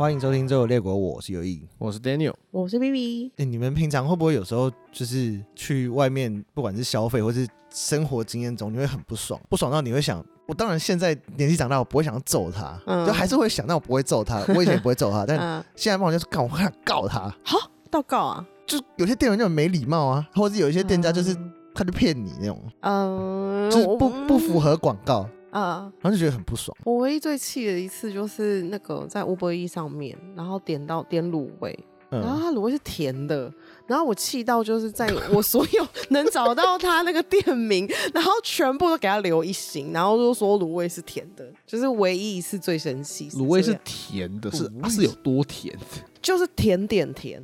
欢迎收听《周游列国》，我是有意，我是 Daniel，我是 BB。哎，你们平常会不会有时候就是去外面，不管是消费或是生活经验中，你会很不爽，不爽到你会想，我当然现在年纪长大，我不会想要揍他，嗯、就还是会想，但我不会揍他。我以前也不会揍他，但现在不好就是告，我想告他。好，到告啊？就有些店员就很没礼貌啊，或者有一些店家就是、嗯、他就骗你那种，嗯，就是不不符合广告。啊，然后就觉得很不爽。我唯一最气的一次就是那个在 Uber Eats 上面，然后点到点卤味，嗯、然后它卤味是甜的，然后我气到就是在我所有 能找到他那个店名，然后全部都给他留一星，然后就说卤味是甜的，就是唯一一次最生气。卤味是甜的，是它是有多甜？就是甜点甜，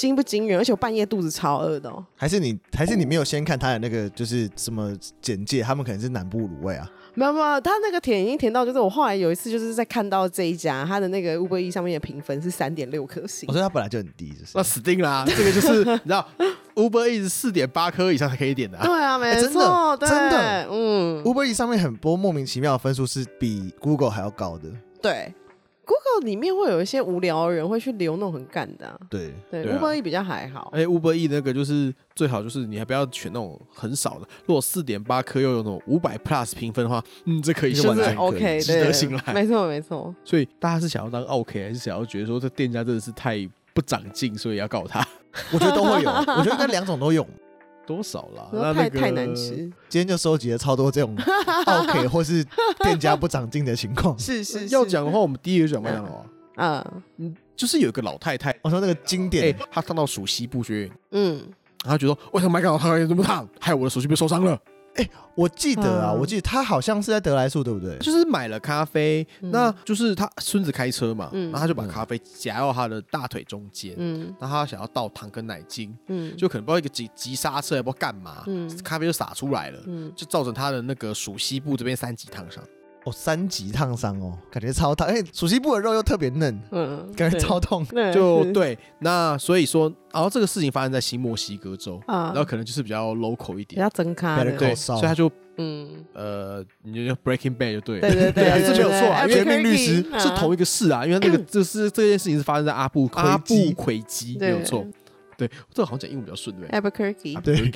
惊不惊人？而且我半夜肚子超饿的哦。还是你还是你没有先看他的那个就是什么简介？他们可能是南部卤味啊。没有没有，他那个甜已经甜到，就是我后来有一次就是在看到这一家，他的那个 Uber Eats 上面的评分是三点六颗星。我说他本来就很低，就是那死定啦，这个就是你知道 Uber Eats 四点八颗以上才可以点的。啊。对啊，没错，欸、真的真的，嗯，Uber Eats 上面很多莫名其妙的分数是比 Google 还要高的。对。Google 里面会有一些无聊的人会去留那种很干的、啊，对对，Uber E 比较还好。哎，Uber E 那个就是最好，就是你还不要选那种很少的。如果四点八颗又有那种五百 Plus 评分的话，嗯，这可以是完全 OK，值得信赖。没错没错。所以大家是想要当 OK，还是想要觉得说这店家真的是太不长进，所以要告他？我觉得都会有，我觉得应该两种都有。多少啦？那太太难吃。今天就收集了超多这种 OK 或是店家不长进的情况。是是，要讲的话，我们第一个讲麦当劳。嗯嗯，就是有一个老太太，我说那个经典，她烫到属西部学院，嗯，然后她觉得为什么麦当劳烫这么烫，害我的手机被受伤了。哎，我记得啊，我记得他好像是在德来树，对不对？就是买了咖啡，那就是他孙子开车嘛，然后他就把咖啡夹到他的大腿中间，嗯，然后他想要倒糖跟奶精，嗯，就可能不知道一个急急刹车，也不知道干嘛，嗯，咖啡就洒出来了，嗯，就造成他的那个属西部这边三级烫伤。哦，三级烫伤哦，感觉超烫，哎，属西部的肉又特别嫩，嗯，感觉超痛，就对。那所以说，然后这个事情发生在新墨西哥州，然后可能就是比较 local 一点，比较真咖的，对，所以他就，嗯，呃，你就叫 Breaking Bad 就对，对对对，这没有错啊，绝命律师是同一个事啊，因为那个 就是这件事情是发生在阿布阿布奎基，没有错。对，这个好像讲英文比较顺，对不对？Albuquerque，对，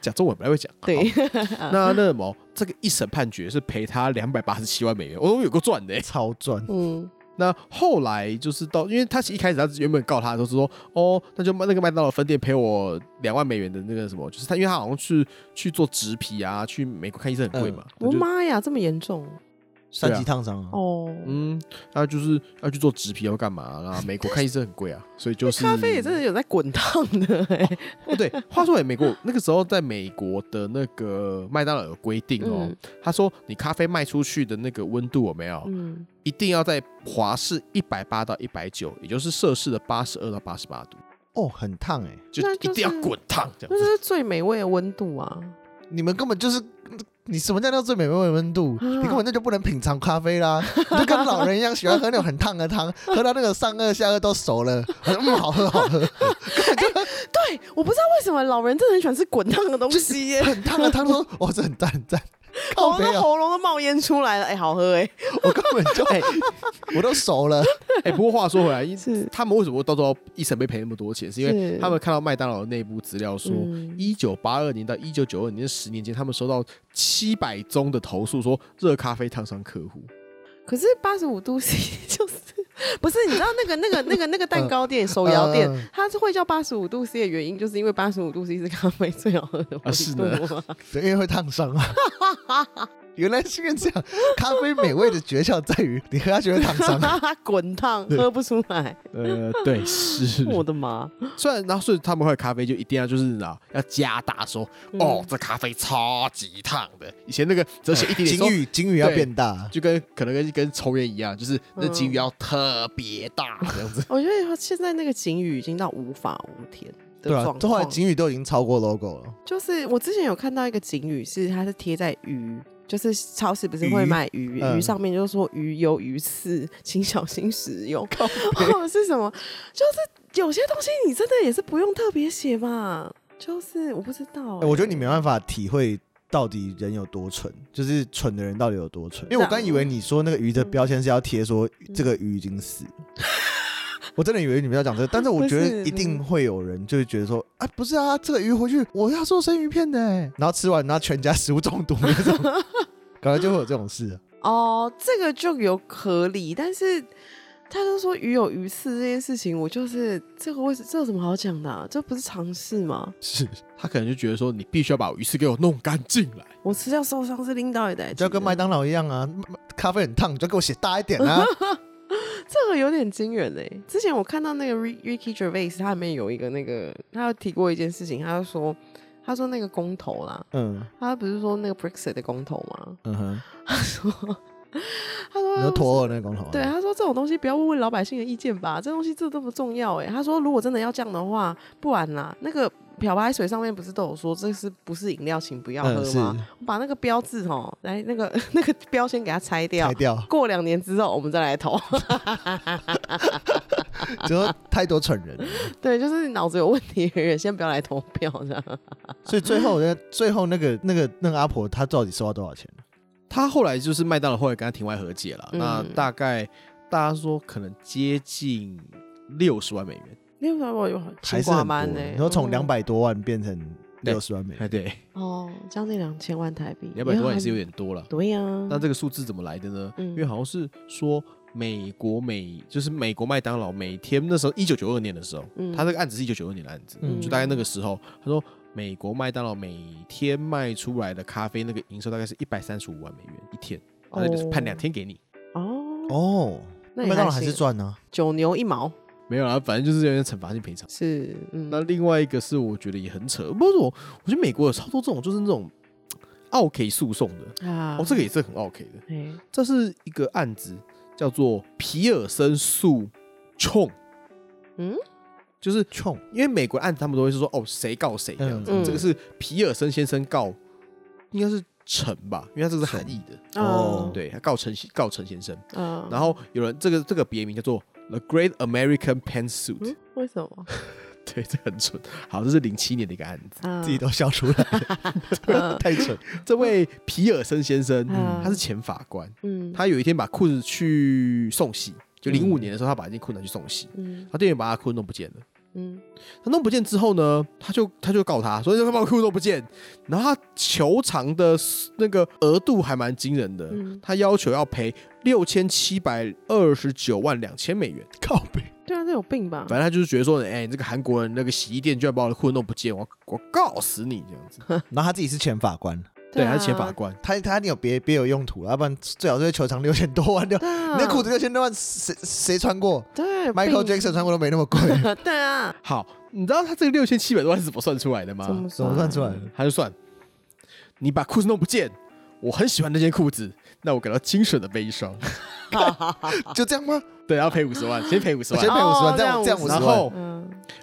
讲中文不太会讲。对，那那什么，这个一审判决是赔他两百八十七万美元，哦，有个赚的，超赚。嗯，那后来就是到，因为他其实一开始他原本告他都是说，哦，那就那个麦当劳分店赔我两万美元的那个什么，就是他，因为他好像去去做植皮啊，去美国看医生很贵嘛。我妈呀，这么严重！三级烫伤啊！哦，嗯，他就是要去做植皮要干嘛？啦，美国看医生很贵啊，所以就是咖啡也真的有在滚烫的哎。哦，对，话说回美国那个时候，在美国的那个麦当劳有规定哦，他说你咖啡卖出去的那个温度有没有？嗯，一定要在华氏一百八到一百九，也就是摄氏的八十二到八十八度。哦，很烫哎，就一定要滚烫，这样子。那是最美味的温度啊！你们根本就是。你什么叫做最美味的温度？你根本那就不能品尝咖啡啦！你就跟老人一样，喜欢喝那种很烫的汤，喝到那个上颚下颚都熟了，嗯，好喝好喝。对，我不知道为什么老人真的很喜欢吃滚烫的东西耶，很烫的汤说，哇，这很赞很赞。我的喉咙都冒烟出来了，哎，好喝哎！我根本就哎，我都熟了。哎，不过话说回来，是他们为什么到时候一审被赔那么多钱？是因为他们看到麦当劳的内部资料说，一九八二年到一九九二年这十年间，他们收到七百宗的投诉，说热咖啡烫伤客户。可是八十五度 C 就是 不是？你知道那个那个那个那个蛋糕店、手摇店，它是会叫八十五度 C 的原因，就是因为八十五度 C 是咖啡最好喝的温度。是的，因为会烫伤啊。原来是这样，咖啡美味的诀窍在于你喝下去会烫伤，滚烫喝不出来。呃，对，是。我的妈！虽然然后所以他们喝咖啡就一定要就是啊要加大说哦，这咖啡超级烫的。以前那个只写一点点，金鱼金鱼要变大，就跟可能跟跟抽烟一样，就是那金鱼要特别大这样子。我觉得现在那个警语已经到无法无天。的状况。对啊，后来警语都已经超过 logo 了。就是我之前有看到一个警语，是它是贴在鱼，就是超市不是会卖鱼，鱼，鱼上面就是说鱼有鱼刺，请小心食用。或者 是什么？就是有些东西你真的也是不用特别写吧？就是我不知道、欸，我觉得你没办法体会。到底人有多蠢？就是蠢的人到底有多蠢？因为我刚以为你说那个鱼的标签是要贴说这个鱼已经死了，我真的以为你们要讲这个，但是我觉得一定会有人就是觉得说啊，不是啊，这个鱼回去我要做生鱼片的，然后吃完然后全家食物中毒那种，可能就会有这种事。哦，这个就有合理，但是。他都说鱼有鱼刺这件事情，我就是这个位置这有什么好讲的、啊？这不是常识吗？是他可能就觉得说，你必须要把鱼刺给我弄干净来。我吃掉受伤是领导的，就要跟麦当劳一样啊，咖啡很烫，你就给我写大一点啊。这个有点惊人哎。之前我看到那个 Ricky Gervais，他里面有一个那个，他有提过一件事情，他就说，他说那个公投啦，嗯，他不是说那个 Brexit 的公投吗？嗯哼，他说。他说：“你托那个公投，对，他说这种东西不要问问老百姓的意见吧，这东西这都不重要哎。他说如果真的要这样的话，不然啦，那个漂白水上面不是都有说这是不是饮料，请不要喝吗？嗯、我把那个标志哦，来那个那个标签给它拆掉，拆掉。过两年之后我们再来投。就太多蠢人，对，就是脑子有问题的人先不要来投票这样。所以最后那最后那个那个那个阿婆她到底收到多少钱？”他后来就是麦当劳后来跟他庭外和解了，嗯、那大概大家说可能接近六十万美元，六十万有还是很多呢。然后从两百多万变成六十万美元，对，对。哦，将近两千万台币，两百多万也是有点多了。对呀、啊，那这个数字怎么来的呢？嗯、因为好像是说美国每就是美国麦当劳每天那时候一九九二年的时候，嗯、他这个案子是一九九二年的案子，嗯、就大概那个时候他说。美国麦当劳每天卖出来的咖啡那个营收大概是一百三十五万美元一天，他就是判两天给你。哦哦，那麦当劳还是赚呢？九牛一毛没有啦，反正就是有点惩罚性赔偿。是，嗯，那另外一个是我觉得也很扯，不是我，我觉得美国有超多这种就是那种奥 K 诉讼的啊，哦，这个也是很奥 K 的。嘿这是一个案子叫做皮尔森诉冲，嗯。就是冲，因为美国案子他们都会是说哦，谁告谁这样子。嗯、这个是皮尔森先生告，应该是陈吧，因为他这个是韩裔的哦。对，他告陈告陈先生。嗯、然后有人这个这个别名叫做 The Great American Pantsuit。嗯、为什么？对，这很蠢。好，这是零七年的一个案子，嗯、自己都笑出来了，太蠢。这位皮尔森先生，嗯、他是前法官。嗯，他有一天把裤子去送洗。就零五年的时候，他把一件裤子去送洗，嗯，他店员把他裤子弄不见了，嗯，他弄不见之后呢，他就他就告他，所以他把裤子弄不见，然后他求偿的那个额度还蛮惊人的，嗯，他要求要赔六千七百二十九万两千美元，靠北，对啊，这有病吧？反正他就是觉得说，哎、欸，这个韩国人那个洗衣店居然把我的裤子弄不见，我我告死你这样子，然后他自己是前法官。对，他是前法官，他他一定有别别有用途，要不然最好是球场六千多万六，你的裤子六千多万，谁谁穿过？对，Michael Jackson 穿过都没那么贵。对啊，好，你知道他这个六千七百多万是怎么算出来的吗？怎么算出来的？他就算，你把裤子弄不见，我很喜欢那件裤子，那我感到精神的悲伤，就这样吗？对，要赔五十万，先赔五十万，先赔五十万，这样这样五十万，然后，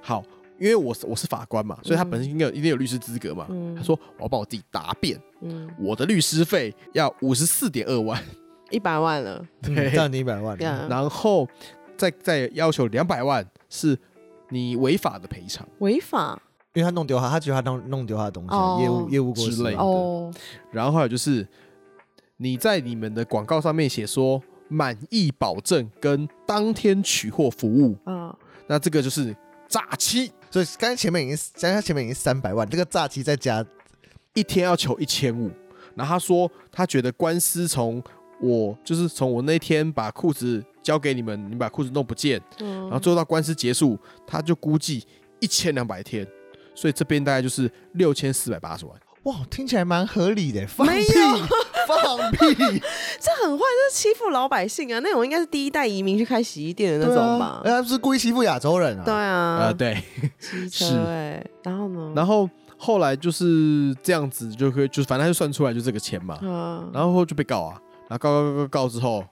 好。因为我是我是法官嘛，所以他本身应该有一定有律师资格嘛。嗯、他说我要帮我自己答辩，嗯、我的律师费要五十四点二万，一百万了，对，这样你一百万，然后再再要求两百万是你违法的赔偿，违法，因为他弄丢他，他觉得他弄弄丢他的东西，哦、业务业务过之类的。哦、然后还有就是你在你们的广告上面写说满意保证跟当天取货服务，哦、那这个就是诈欺。所以刚才前面已经，刚才前面已经三百万，这个诈欺再加一天要求一千五。然后他说，他觉得官司从我就是从我那天把裤子交给你们，你把裤子弄不见，嗯、然后最后到官司结束，他就估计一千两百天，所以这边大概就是六千四百八十万。哇，听起来蛮合理的。放屁，放屁，这很坏，这是欺负老百姓啊！那种应该是第一代移民去开洗衣店的那种吧？哎，他不是故意欺负亚洲人啊？对啊，呃，对，是哎。然后呢？然后后来就是这样子，就可以，就反正就算出来就这个钱嘛。然后就被告啊，然后告告告告告之后，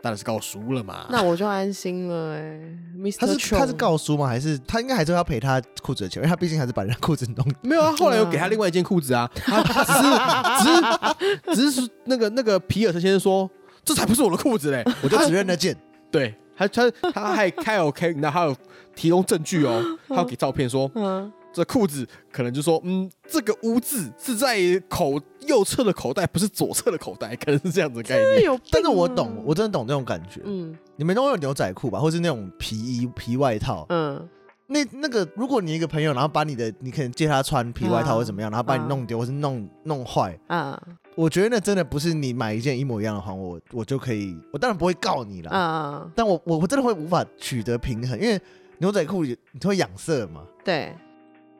当然是告输了嘛。那我就安心了哎、欸。他是他是告输吗？还是他应该还是要赔他裤子的钱？因为他毕竟还是把人家裤子弄。没有啊，后来又给他另外一件裤子啊。他只是只是只是那个那个皮尔特先生说，这才不是我的裤子嘞，我就只认那件。对，他他他还开 OK，那还有提供证据哦，他要给照片说。嗯这裤子可能就说，嗯，这个污渍是在口右侧的口袋，不是左侧的口袋，可能是这样子的概念。有，但是我懂，我真的懂这种感觉。嗯，你们都有牛仔裤吧，或是那种皮衣、皮外套。嗯，那那个，如果你一个朋友，然后把你的，你可能借他穿皮外套或怎么样，然后把你弄丢或是弄弄坏，啊，我觉得那真的不是你买一件一模一样的还我，我就可以，我当然不会告你了。啊，但我我我真的会无法取得平衡，因为牛仔裤你会养色嘛。对。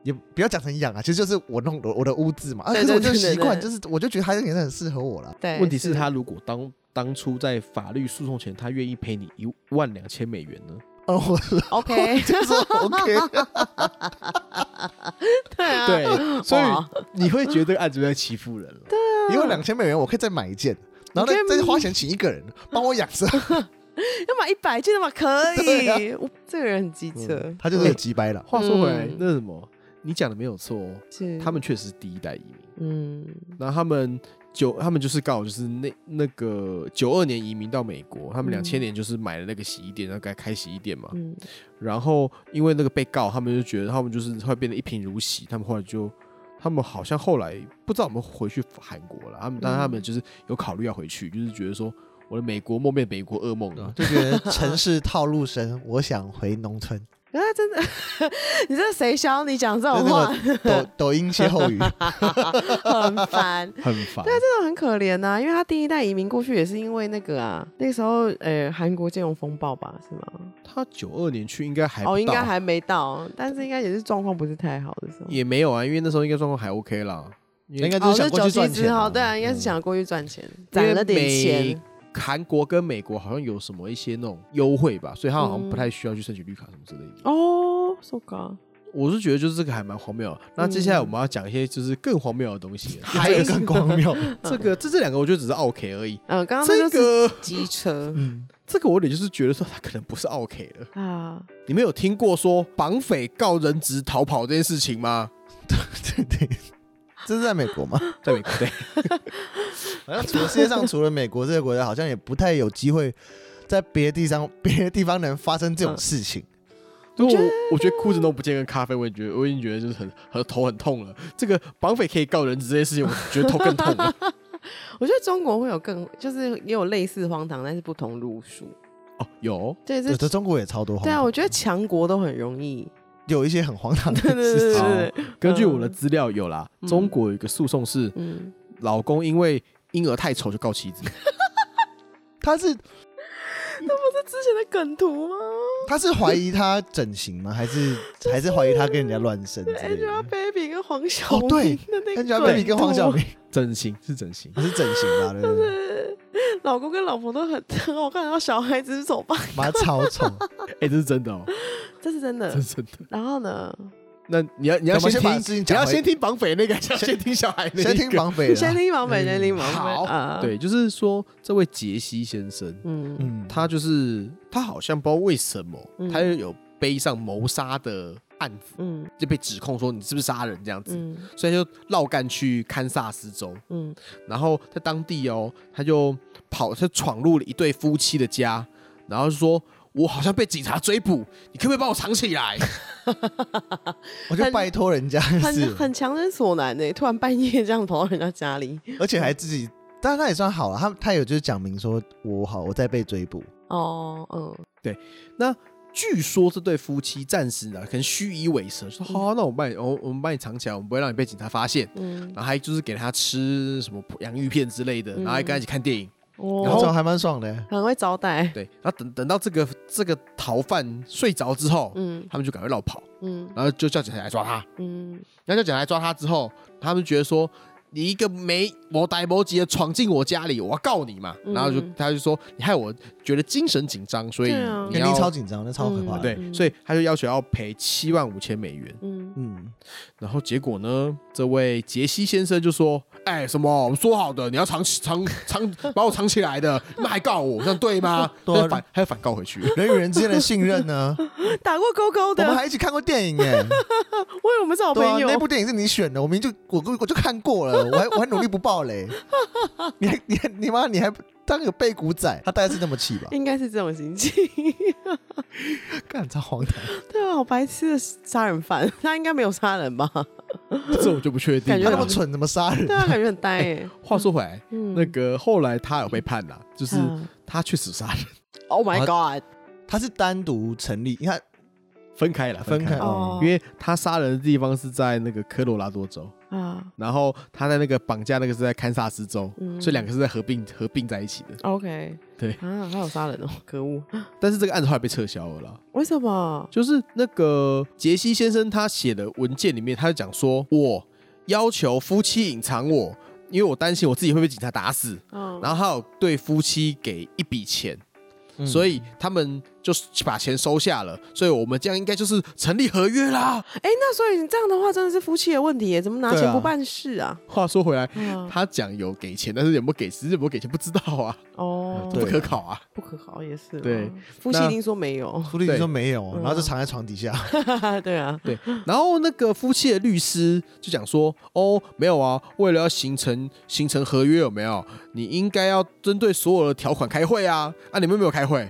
也不要讲成养啊，其实就是我弄我我的污渍嘛。啊，可是我就习惯，就是我就觉得他这个颜色很适合我了。对，问题是他如果当当初在法律诉讼前，他愿意赔你一万两千美元呢？哦，OK，就是 OK。对啊，对，所以你会觉得这个案子在欺负人了。对啊，一万两千美元我可以再买一件，然后再再花钱请一个人帮我养生。要买一百件的嘛？可以。我这个人很机车，他就是很机掰了。话说回来，那什么？你讲的没有错哦，是他们确实是第一代移民。嗯，然后他们九，他们就是告，就是那那个九二年移民到美国，他们两千年就是买了那个洗衣店，然后该开洗衣店嘛。嗯，然后因为那个被告，他们就觉得他们就是会变得一贫如洗，他们后来就，他们好像后来不知道有没有回去韩国了。他们，但他们就是有考虑要回去，就是觉得说我的美国梦变美国噩梦了，就觉得城市套路深，我想回农村。啊，真的，你这谁教你讲这种话？抖抖音歇后语，很烦，很烦。对，这种很可怜呐、啊，因为他第一代移民过去也是因为那个啊，那个时候呃，韩国金融风暴吧，是吗？他九二年去应该还哦，应该还没到，但是应该也是状况不是太好的时候。也没有啊，因为那时候应该状况还 OK 啦，应该就是想过去赚钱、啊。对啊，应该是想过去赚钱，攒、嗯、了点钱。韩国跟美国好像有什么一些那种优惠吧，所以他好像不太需要去申请绿卡什么之类的。哦，so god，我是觉得就是这个还蛮荒谬。那接下来我们要讲一些就是更荒谬的东西，还有更荒谬。这个这这两个我觉得只是 OK 而已。嗯，刚刚这个机车，嗯，这个我得就是觉得说他可能不是 OK 了啊。你们有听过说绑匪告人质逃跑这件事情吗？对对对。这是在美国吗？在美国，对。好像除了世界上除了美国这个国家，好像也不太有机会在别的地方、别的地方能发生这种事情。就我我觉得裤子都不见跟咖啡，我也觉得我已经觉得就是很很头很痛了。这个绑匪可以告人质这些事情，我觉得头更痛了。我觉得中国会有更，就是也有类似荒唐，但是不同路数。哦，有。对，这中国也超多荒唐。对啊，我觉得强国都很容易。有一些很荒唐的事情。根据我的资料有啦，嗯、中国有一个诉讼是，嗯、老公因为婴儿太丑就告妻子。他是，那不是之前的梗图吗？他是怀疑他整形吗？还是、就是、还是怀疑他跟人家乱生？Angelababy 跟黄晓明。哦，对，Angelababy 跟黄晓明整形是整形，是整形吧？对不对？老公跟老婆都很很好看，然后小孩子是丑八怪，妈超丑。哎，这是真的哦，这是真的，这是真的。然后呢？那你要你要先听，你要先听绑匪那个，先听小孩那个，先听绑匪，先听绑匪，先听绑匪。好，对，就是说这位杰西先生，嗯嗯，他就是他好像不知道为什么，他又有背上谋杀的案子，嗯，就被指控说你是不是杀人这样子，所以就绕干去堪萨斯州，嗯，然后在当地哦，他就跑，他闯入了一对夫妻的家，然后就说。我好像被警察追捕，你可不可以帮我藏起来？我就拜托人家，很很强人所难呢。突然半夜这样跑到人家家里，而且还自己，但是他也算好了，他他有就是讲明说，我好，我在被追捕。哦，嗯，对。那据说这对夫妻暂时呢，可能虚以委蛇，说好、啊，那我们帮你，我我们帮你藏起来，我们不会让你被警察发现。嗯，然后还就是给他吃什么洋芋片之类的，然后还跟他一起看电影。然后还蛮爽的，很会招待。对，然后等等到这个这个逃犯睡着之后，嗯，他们就赶快绕跑，嗯，然后就叫警察来抓他，嗯，然后叫警察来抓他之后，他们觉得说你一个没我呆没急的闯进我家里，我要告你嘛，然后就他就说你害我觉得精神紧张，所以你要超紧张，那超可怕，对，所以他就要求要赔七万五千美元，嗯嗯，然后结果呢，这位杰西先生就说，哎，什么？我们说好的，你要藏藏藏，把我藏起来的，那还告我，这样对吗？对，反还要反告回去。人与人之间的信任呢？打过勾勾的，我们还一起看过电影耶。我以为我们是好朋友。那部电影是你选的，我明明就我 我就看过了，我还我还努力不爆雷。你还你还你妈你还当个背骨仔，他大概是这么气吧？应该是这种心情。干超荒唐。对啊，好白痴的杀人犯，他应该没有杀人吧？这我就不确定。感觉那么蠢，怎么杀人？对啊，感觉很呆耶。话说回来，那个后来他有被判了，就是他确实杀人。Oh my god！他是单独成立，你看分开了，分开。因为他杀人的地方是在那个科罗拉多州啊，然后他在那个绑架那个是在堪萨斯州，所以两个是在合并合并在一起的。OK，对啊，他有杀人哦，可恶！但是这个案子后来被撤销了啦。为什么？就是那个杰西先生他写的文件里面，他就讲说，我要求夫妻隐藏我，因为我担心我自己会被警察打死。嗯，然后还有对夫妻给一笔钱。所以他们就是把钱收下了，所以我们这样应该就是成立合约啦。哎，那所以你这样的话真的是夫妻的问题耶？怎么拿钱不办事啊？话说回来，他讲有给钱，但是有没有给，实际有没有给钱不知道啊。哦，不可考啊，不可考也是。对，夫妻一定说没有，夫妻一定说没有，然后就藏在床底下。对啊，对。然后那个夫妻的律师就讲说：“哦，没有啊，为了要形成形成合约，有没有？你应该要针对所有的条款开会啊。啊，你们没有开会。”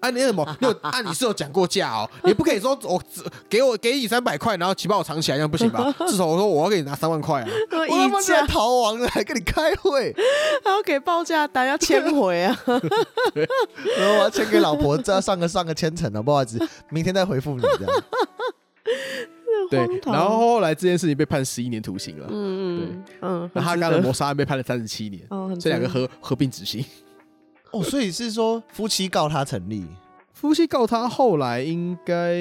啊，你什么？你有啊？你是有讲过价哦？你不可以说我只给我给你三百块，然后请把我藏起来，这样不行吧？至少我说我要给你拿三万块啊！我他妈在逃亡了，还跟你开会，还要给报价单要签回啊？然后我要签给老婆，这要上个上个千层了，不好意思，明天再回复你这样。对，然后后来这件事情被判十一年徒刑了。嗯嗯，对，嗯，那他刚的谋杀案被判了三十七年，这两个合合并执行。哦，所以是说夫妻告他成立，夫妻告他后来应该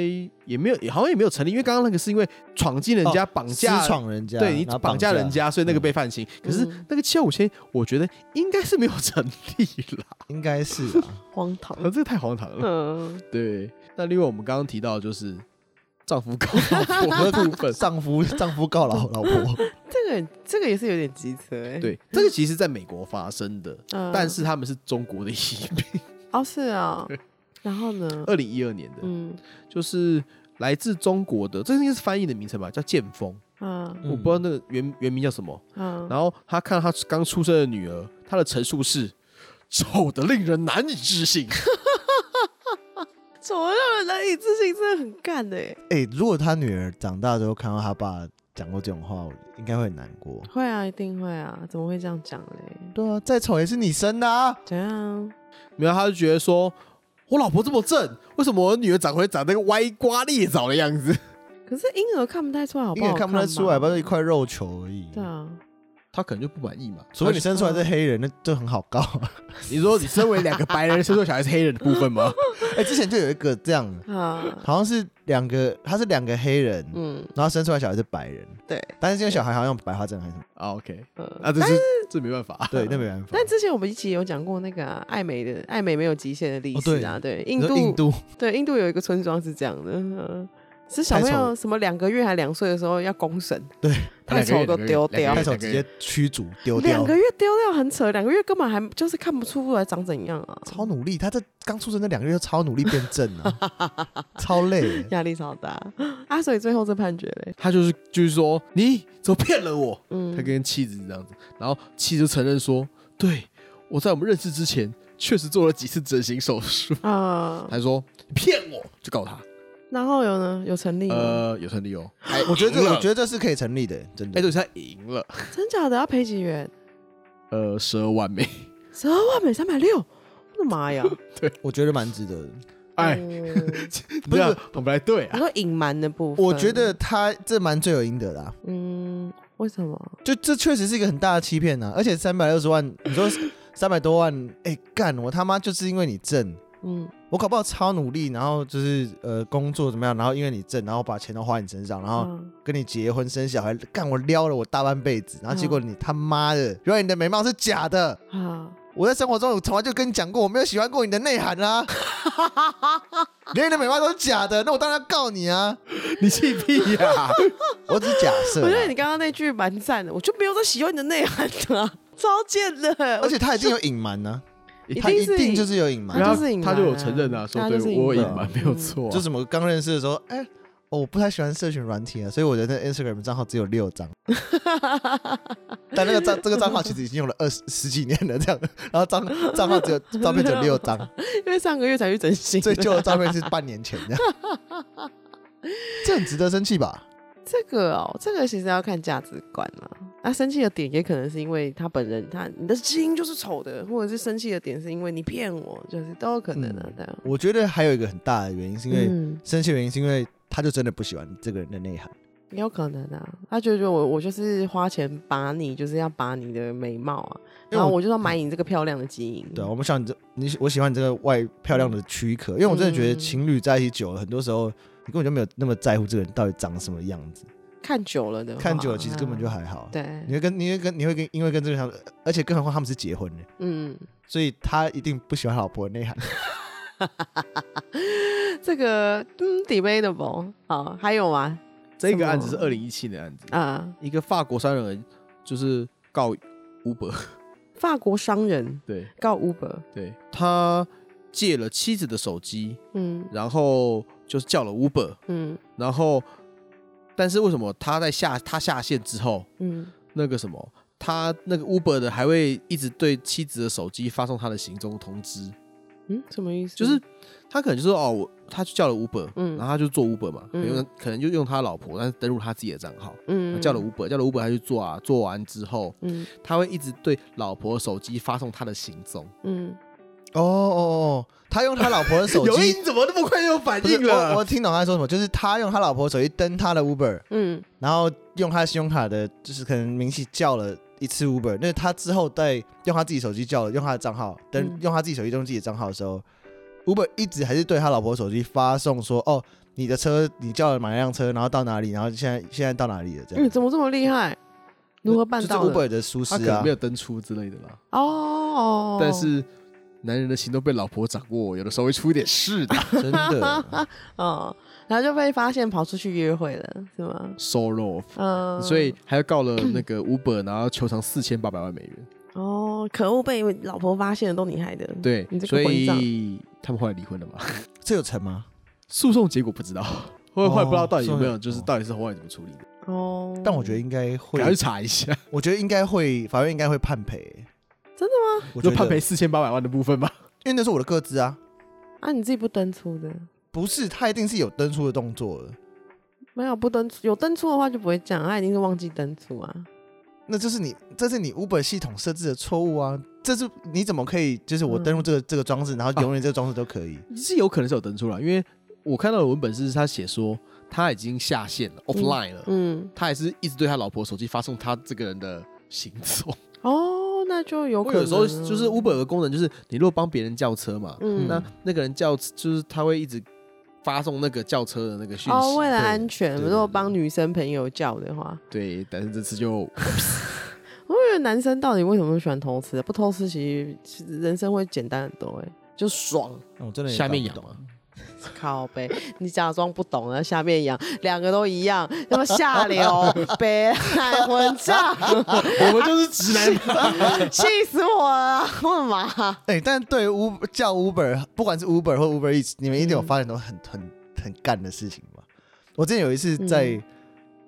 也没有，好像也没有成立，因为刚刚那个是因为闯进人家绑架，闯人家，对，你绑架人家，所以那个被判刑。可是那个七万五千，我觉得应该是没有成立啦，应该是 荒唐，这个太荒唐了。嗯，对。那另外我们刚刚提到就是丈夫告 老婆的部分，丈夫丈夫告老老婆。这个这个也是有点机车哎，对，这个其实在美国发生的，但是他们是中国的移民。哦，是啊，然后呢？二零一二年的，嗯，就是来自中国的，这应该是翻译的名称吧，叫剑锋，嗯，我不知道那个原原名叫什么，嗯，然后他看到他刚出生的女儿，他的陈述是丑的令人难以置信，丑的让人难以置信，真的很干哎，哎，如果他女儿长大之后看到他爸。讲过这种话，应该会很难过。会啊，一定会啊！怎么会这样讲嘞？对啊，再丑也是你生的啊！怎样？没有，他就觉得说，我老婆这么正，为什么我女儿长会长那个歪瓜裂枣的样子？可是婴儿看不太出来好不好，婴儿看不太出来，不是一块肉球而已。对啊。他可能就不满意嘛，除非你生出来是黑人，那就很好告。你说你身为两个白人生出小孩是黑人的部分吗？哎，之前就有一个这样，好像是两个，他是两个黑人，嗯，然后生出来小孩是白人，对，但是这个小孩好像白化症还是什么？OK，啊，这是这没办法，对，那没办法。但之前我们一起有讲过那个爱美的爱美没有极限的历史啊，对，印度，印度，对，印度有一个村庄是这样的。是小朋友什么两个月还两岁的时候要公审，对，太丑都丢掉，太丑直接驱逐丢掉。两个月丢掉很扯，两个月根本还就是看不出来长怎样啊。超努力，他这刚出生那两个月就超努力变正啊，超累，压力超大啊。所以最后这判决嘞，他就是就是说你怎么骗了我？嗯，他跟妻子这样子，然后妻子就承认说，对，我在我们认识之前确实做了几次整形手术啊。他说你骗我，就告他。然后有呢？有成立？呃，有成立哦。我觉得这，我觉得这是可以成立的，真的。哎，对，他赢了。真假的？要赔几元？呃，十二万美。十二万美，三百六。我的妈呀！对，我觉得蛮值得的。哎，不是，不太对啊。你说隐瞒的部分，我觉得他这蛮罪有应得的。嗯，为什么？就这确实是一个很大的欺骗啊！而且三百六十万，你说三百多万，哎，干我他妈就是因为你挣。嗯，我搞不好超努力，然后就是呃工作怎么样，然后因为你挣，然后把钱都花你身上，然后跟你结婚生小孩，干我撩了我大半辈子，然后结果你他妈的，原来你的美貌是假的啊！我在生活中我从来就跟你讲过，我没有喜欢过你的内涵啊，连你的美貌都是假的，那我当然要告你啊！你气屁呀！我只是假设。我觉得你刚刚那句蛮赞的，我就没有在喜欢你的内涵的、啊，超贱的。而且他一定有隐瞒呢，他一定就是有隐瞒，他就是隐瞒，他就有承认啊，说对我隐瞒没有错、啊，就什么刚认识的时候，哎。哦，我不太喜欢社群软体啊，所以我的那 Instagram 账号只有六张，但那个账这个账号其实已经用了二十十几年了，这样，然后账账号只有 照片只有六张，因为上个月才去整形，最旧的照片是 半年前这样，这很值得生气吧？这个哦，这个其实要看价值观嘛。那生气的点也可能是因为他本人，他你的基因就是丑的，或者是生气的点是因为你骗我，就是都有可能的、啊。对、嗯，我觉得还有一个很大的原因是因为、嗯、生气的原因是因为。他就真的不喜欢这个人的内涵，有可能啊。他觉得我我就是花钱把你，就是要把你的美貌啊，然后我就要买你这个漂亮的基因。对，我们想你这你我喜欢你这个外漂亮的躯壳，因为我真的觉得情侣在一起久了，很多时候你根本就没有那么在乎这个人到底长什么样子。看久了的，看久了其实根本就还好。对，你会跟你会跟你会跟因为跟这个人，而且更何况他们是结婚的，嗯，所以他一定不喜欢老婆的内涵。这个嗯，debatable。好，还有吗？这个案子是二零一七年的案子。啊，一个法国商人就是告 Uber，法国商人？对。告 Uber，对。他借了妻子的手机，嗯，然后就是叫了 Uber，嗯，然后但是为什么他在下他下线之后，嗯，那个什么他那个 Uber 的还会一直对妻子的手机发送他的行踪通知？嗯，什么意思？就是他可能就说哦，我他就叫了 Uber，嗯，然后他就做 Uber 嘛，可能可能就用他老婆，但是登录他自己的账号，嗯，叫了 Uber，叫了 Uber，他去做啊，做完之后，嗯，他会一直对老婆手机发送他的行踪，嗯，哦哦哦，他用他老婆的手机，你怎么那么快就有反应了？我听懂他说什么，就是他用他老婆的手机登他的 Uber，嗯，然后用他信用卡的，就是可能明细叫了。一次 Uber，那他之后再用他自己手机叫了，用他的账号登，嗯、用他自己手机登自己的账号的时候，Uber 一直还是对他老婆手机发送说：“哦，你的车你叫了买一辆车，然后到哪里，然后现在现在到哪里了？”这样。嗯，怎么这么厉害？如何办到的？就是 Uber 的疏失啊，他可能没有登出之类的吧。哦。但是男人的心都被老婆掌握，有的时候会出一点事的，真的。哦。然后就被发现跑出去约会了，是吗？So low，嗯，所以还要告了那个 Uber，然后求偿四千八百万美元。哦，可恶，被老婆发现了都你害的。对，所以他们后来离婚了吗？这有成吗？诉讼结果不知道，后来不知道到底有没有，就是到底是后来怎么处理的。哦，但我觉得应该会，要去查一下。我觉得应该会，法院应该会判赔。真的吗？我就判赔四千八百万的部分吧，因为那是我的个资啊。啊，你自己不登出的。不是，他一定是有登出的动作的。没有不登出，有登出的话就不会讲，他一定是忘记登出啊。那就是你，这是你 Uber 系统设置的错误啊！这是你怎么可以，就是我登录这个、嗯、这个装置，然后永远这个装置都可以？啊、是有可能是有登出了，因为我看到的文本是他写说他已经下线了、嗯、，offline 了，嗯，他还是一直对他老婆手机发送他这个人的行踪。哦，那就有可能。有时候就是 Uber 的功能就是你如果帮别人叫车嘛，嗯，那那个人叫就是他会一直。发送那个叫车的那个讯息哦，为了安全，如果帮女生朋友叫的话，对，但是这次就，我以为男生到底为什么会喜欢偷吃？不偷吃其实人生会简单很多，哎，就爽。哦，真的下面痒吗？靠呗，你假装不懂然后，下面痒，两个都一样，那么下流，北海混账，我们就是直男，气死我了，我的妈！哎，但对 Uber 叫 Uber，不管是 Uber 或 Uber Eats，你们一定有发现都很很很干的事情吗？我之前有一次在。嗯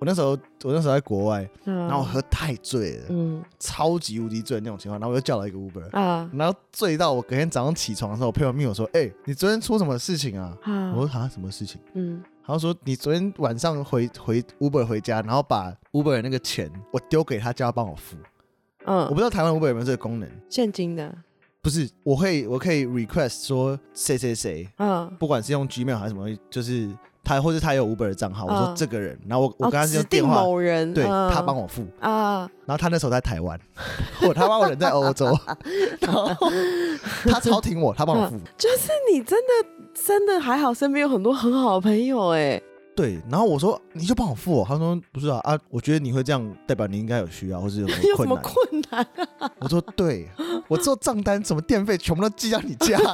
我那时候，我那时候在国外，嗯、然后我喝太醉了，嗯，超级无敌醉的那种情况，然后我就叫了一个 Uber，啊，然后醉到我隔天早上起床的时候，我朋友密我说，哎、欸，你昨天出什么事情啊？啊。我说啊，什么事情？嗯，然后说你昨天晚上回回 Uber 回家，然后把 Uber 的那个钱我丢给他，叫他帮我付，嗯，我不知道台湾 Uber 有没有这个功能，现金的，不是，我会我可以 request 说谁谁谁，嗯，不管是用 Gmail 还是什么，就是。他或者他有 Uber 的账号，我说这个人，然后我我跟他用电话，某人，对他帮我付啊，然后他那时候在台湾，或他帮我人在欧洲，然后他超挺我，他帮我付，就是你真的真的还好，身边有很多很好的朋友哎，对，然后我说你就帮我付，他说不是啊啊，我觉得你会这样，代表你应该有需要或是有什么困难。困难啊？我说对，我做账单什么电费全部都寄到你家。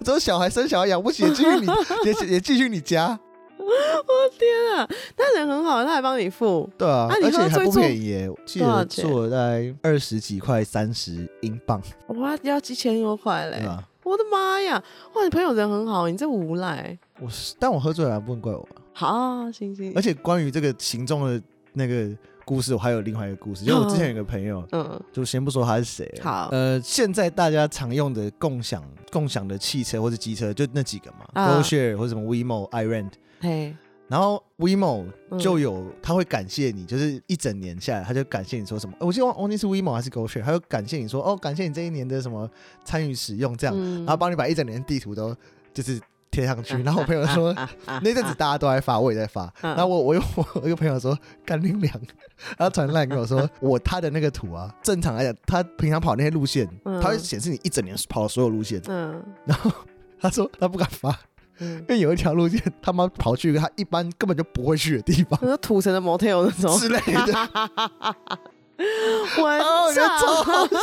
我说小孩生小孩养不起，也继续你也也继续你家。我天啊，他人很好，他还帮你付。对啊，而且还不便宜耶，记得做了大概二十几块，三十英镑。哇，要几千多块嘞！我的妈呀！哇，你朋友人很好，你这么无赖。我是，但我喝醉了，不能怪我。好，行行。而且关于这个行踪的那个故事，我还有另外一个故事，就我之前有个朋友，嗯，就先不说他是谁。好，呃，现在大家常用的共享共享的汽车或者机车，就那几个嘛，GoShare 或者什么 WeMo、iRent。嘿。然后 WeMo 就有，他会感谢你，就是一整年下来，他就感谢你说什么？我希望 only 是 WeMo 还是 GoShare？他就感谢你说，哦，感谢你这一年的什么参与使用，这样，然后帮你把一整年的地图都就是贴上去。然后我朋友说，那阵子大家都在发，我也在发。然后我我有我一个朋友说干冰凉，然后传来跟我说，我他的那个图啊，正常来讲，他平常跑那些路线，他会显示你一整年跑的所有路线。嗯，然后他说他不敢发。因为有一条路线，他妈跑去一个他一般根本就不会去的地方，那土城的 motel 那种之类的。我操，超好笑！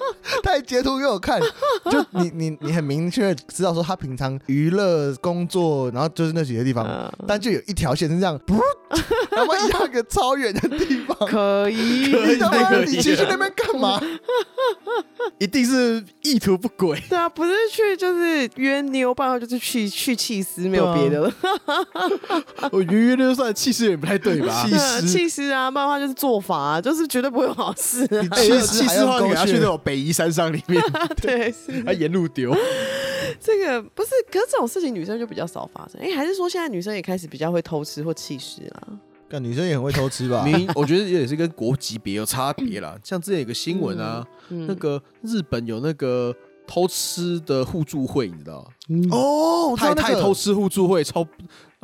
他还截图给我看，就你你你很明确知道说他平常娱乐工作，然后就是那几个地方，但就有一条线是这样，然后一样个超远的地方，可以，可以，可以，你去那边干嘛？一定是意图不轨。对啊，不是去就是约妞，办法就是去去气死，没有别的了。我约约就算气司也不太对吧？气司，气司啊，漫画就是做法啊，就是绝对。不会有好事，啊，气势还要勾去那种北宜山上里面，对，是他沿路丢。这个不是，可是这种事情女生就比较少发生。哎，还是说现在女生也开始比较会偷吃或弃尸啦？但女生也很会偷吃吧？我觉得也是跟国籍别有差别啦。像之前有个新闻啊，嗯嗯、那个日本有那个偷吃的互助会，你知道？嗯、哦，太太偷吃互助会超。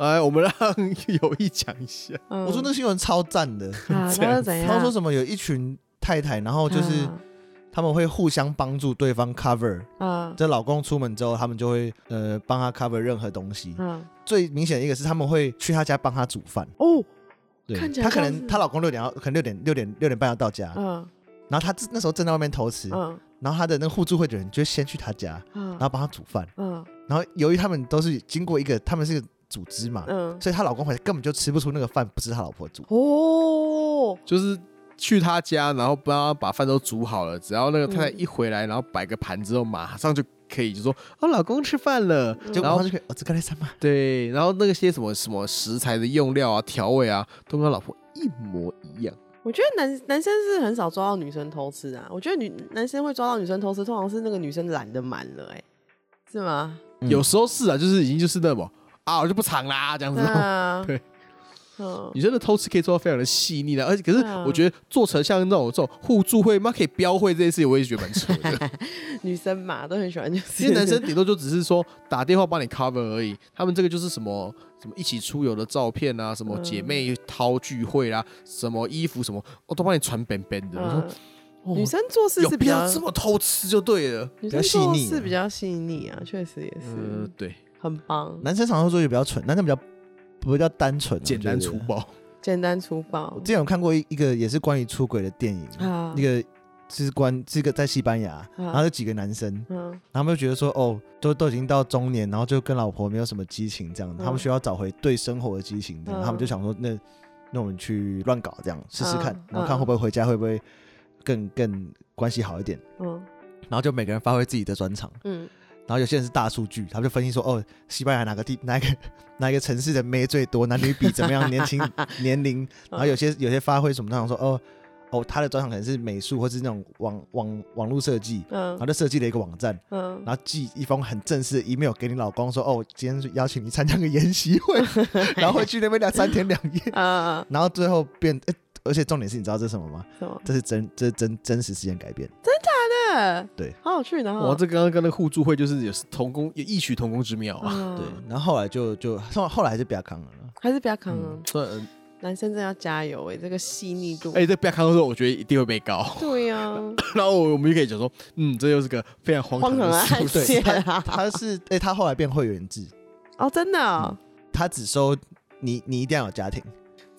哎，我们让有意讲一下。嗯、我说那新闻超赞的，啊、他说怎样？他说什么？有一群太太，然后就是他们会互相帮助对方 cover。啊，这老公出门之后，他们就会呃帮他 cover 任何东西。嗯，最明显的一个是他们会去他家帮他煮饭。哦，对，他可能她老公六点要，可能六点六点六点半要到家。嗯，然后他那时候正在外面偷吃。嗯，然后他的那个互助会的人就先去他家，然后帮他煮饭。嗯，然后由于他们都是经过一个，他们是个。组织嘛，嗯，所以她老公回来根本就吃不出那个饭不是他老婆煮哦，就是去他家，然后帮他把饭都煮好了，只要那个太太一回来，然后摆个盘之后，马上就可以就说哦，老公吃饭了，然后就可以哦，这个来什么？对，然后那个些什么什么食材的用料啊、调味啊，都跟他老婆一模一样。我觉得男男生是很少抓到女生偷吃啊，我觉得女男生会抓到女生偷吃，通常是那个女生懒得满了，哎，是吗？有时候是啊，就是已经就是那么。啊，我就不藏啦，这样子。啊、对，嗯，女生的偷吃可以做到非常的细腻的，而且可是我觉得做成像那种这种互助会，妈可以标会这件事情，我也觉得蛮扯的。女生嘛，都很喜欢，就是因为男生顶多就只是说打电话帮你 cover 而已。他们这个就是什么什么一起出游的照片啊，什么姐妹淘聚会啊，什么衣服什么，我都帮你传边边的。我说，哦、女生做事是比较这么偷吃就对了，女生做事比较细腻啊，确实也是。呃，对。很棒，男生常常说也比较蠢，男生比较比较单纯、简单粗暴。简单粗暴。我之前有看过一一个也是关于出轨的电影，一个是关这个在西班牙，然后有几个男生，然后他们就觉得说，哦，都都已经到中年，然后就跟老婆没有什么激情，这样，他们需要找回对生活的激情，这样，他们就想说，那那我们去乱搞，这样试试看，然后看会不会回家会不会更更关系好一点，嗯然后就每个人发挥自己的专长，嗯。然后有些人是大数据，他们就分析说，哦，西班牙哪个地哪个哪一个城市的妹最多，男女比怎么样，年轻年龄。然后有些有些发挥什么，他想说，哦哦，他的专长可能是美术或是那种网网网络设计，嗯，然后就设计了一个网站，嗯，然后寄一封很正式的 email 给你老公说，哦，今天邀请你参加个研习会，然后会去那边两三天两夜，啊，然后最后变，而且重点是你知道这是什么吗？什么？这是真这是真真实事件改编，真假？对，好有趣的。哇，这刚刚跟那个互助会就是有同工有异曲同工之妙啊。对，然后后来就就后后来还是比较扛了，还是比较扛了。嗯，男生真的要加油哎，这个细腻度。哎，这比较扛的时候，我觉得一定会被告。对呀。然后我们就可以讲说，嗯，这又是个非常荒唐的事。对，他是哎，他后来变会员制。哦，真的。他只收你，你一定要有家庭。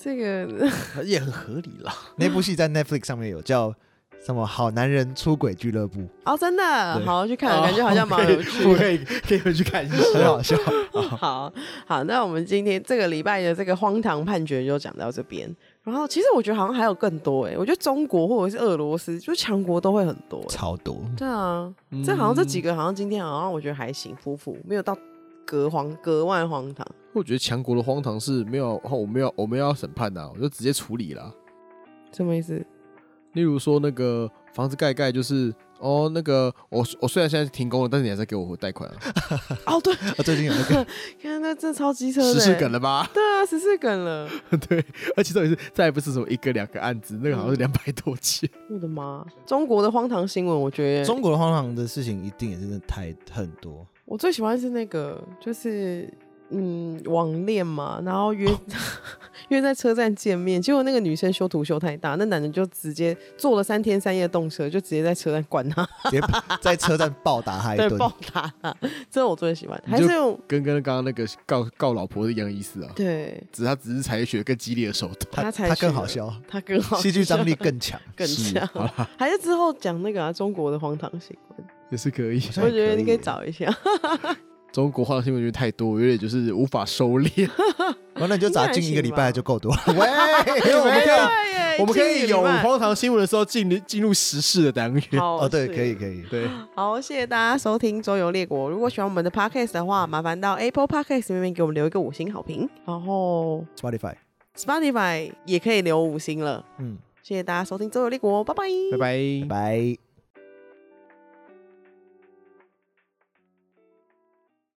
这个 也很合理啦。那部戏在 Netflix 上面有叫什么“好男人出轨俱乐部”哦，真的好去看，感觉好像蛮有趣。我可以可以回去看一下，很好笑。好好，那我们今天这个礼拜的这个荒唐判决就讲到这边。然后其实我觉得好像还有更多哎，我觉得中国或者是俄罗斯，就强国都会很多，超多。对啊，这好像这几个好像今天好像我觉得还行，夫妇没有到格荒格外荒唐。我觉得强国的荒唐是没有，我没有我们要审判呐，我就直接处理了。什么意思？例如说那个房子盖盖就是。哦，那个我我虽然现在停工了，但是你还在给我贷款啊？哦，对，最近有那个，看那这超机车的，十四梗了吧？对啊，十四梗了。对，而且重点是再也不是什么一个两个案子，那个好像是两百多件。我的妈！中国的荒唐新闻，我觉得中国的荒唐的事情一定也真的太很多。我最喜欢是那个，就是。嗯，网恋嘛，然后约、哦、约在车站见面，结果那个女生修图修太大，那男人就直接坐了三天三夜动车，就直接在车站灌她，直接。在车站暴打他一顿，对，暴打他，这我最喜欢，还是用跟跟刚刚那个告告老婆是一样意思啊，对，只是他只是采取更激烈的手段，他才他更好笑，他更好，戏剧张力更强，更强，还是之后讲那个、啊、中国的荒唐新闻也是可以，我觉得你可以找一下。中国荒唐新闻就太多，有点就是无法收敛。完了你就砸进一个礼拜就够多了。喂，我们可以，我们可以有荒唐新闻的时候进进入时事的单元。哦，对，可以，可以，对。好，谢谢大家收听《周游列国》。如果喜欢我们的 Podcast 的话，麻烦到 Apple Podcast 里面给我们留一个五星好评。然后 Spotify，Spotify 也可以留五星了。嗯，谢谢大家收听《周游列国》，拜拜，拜拜，拜。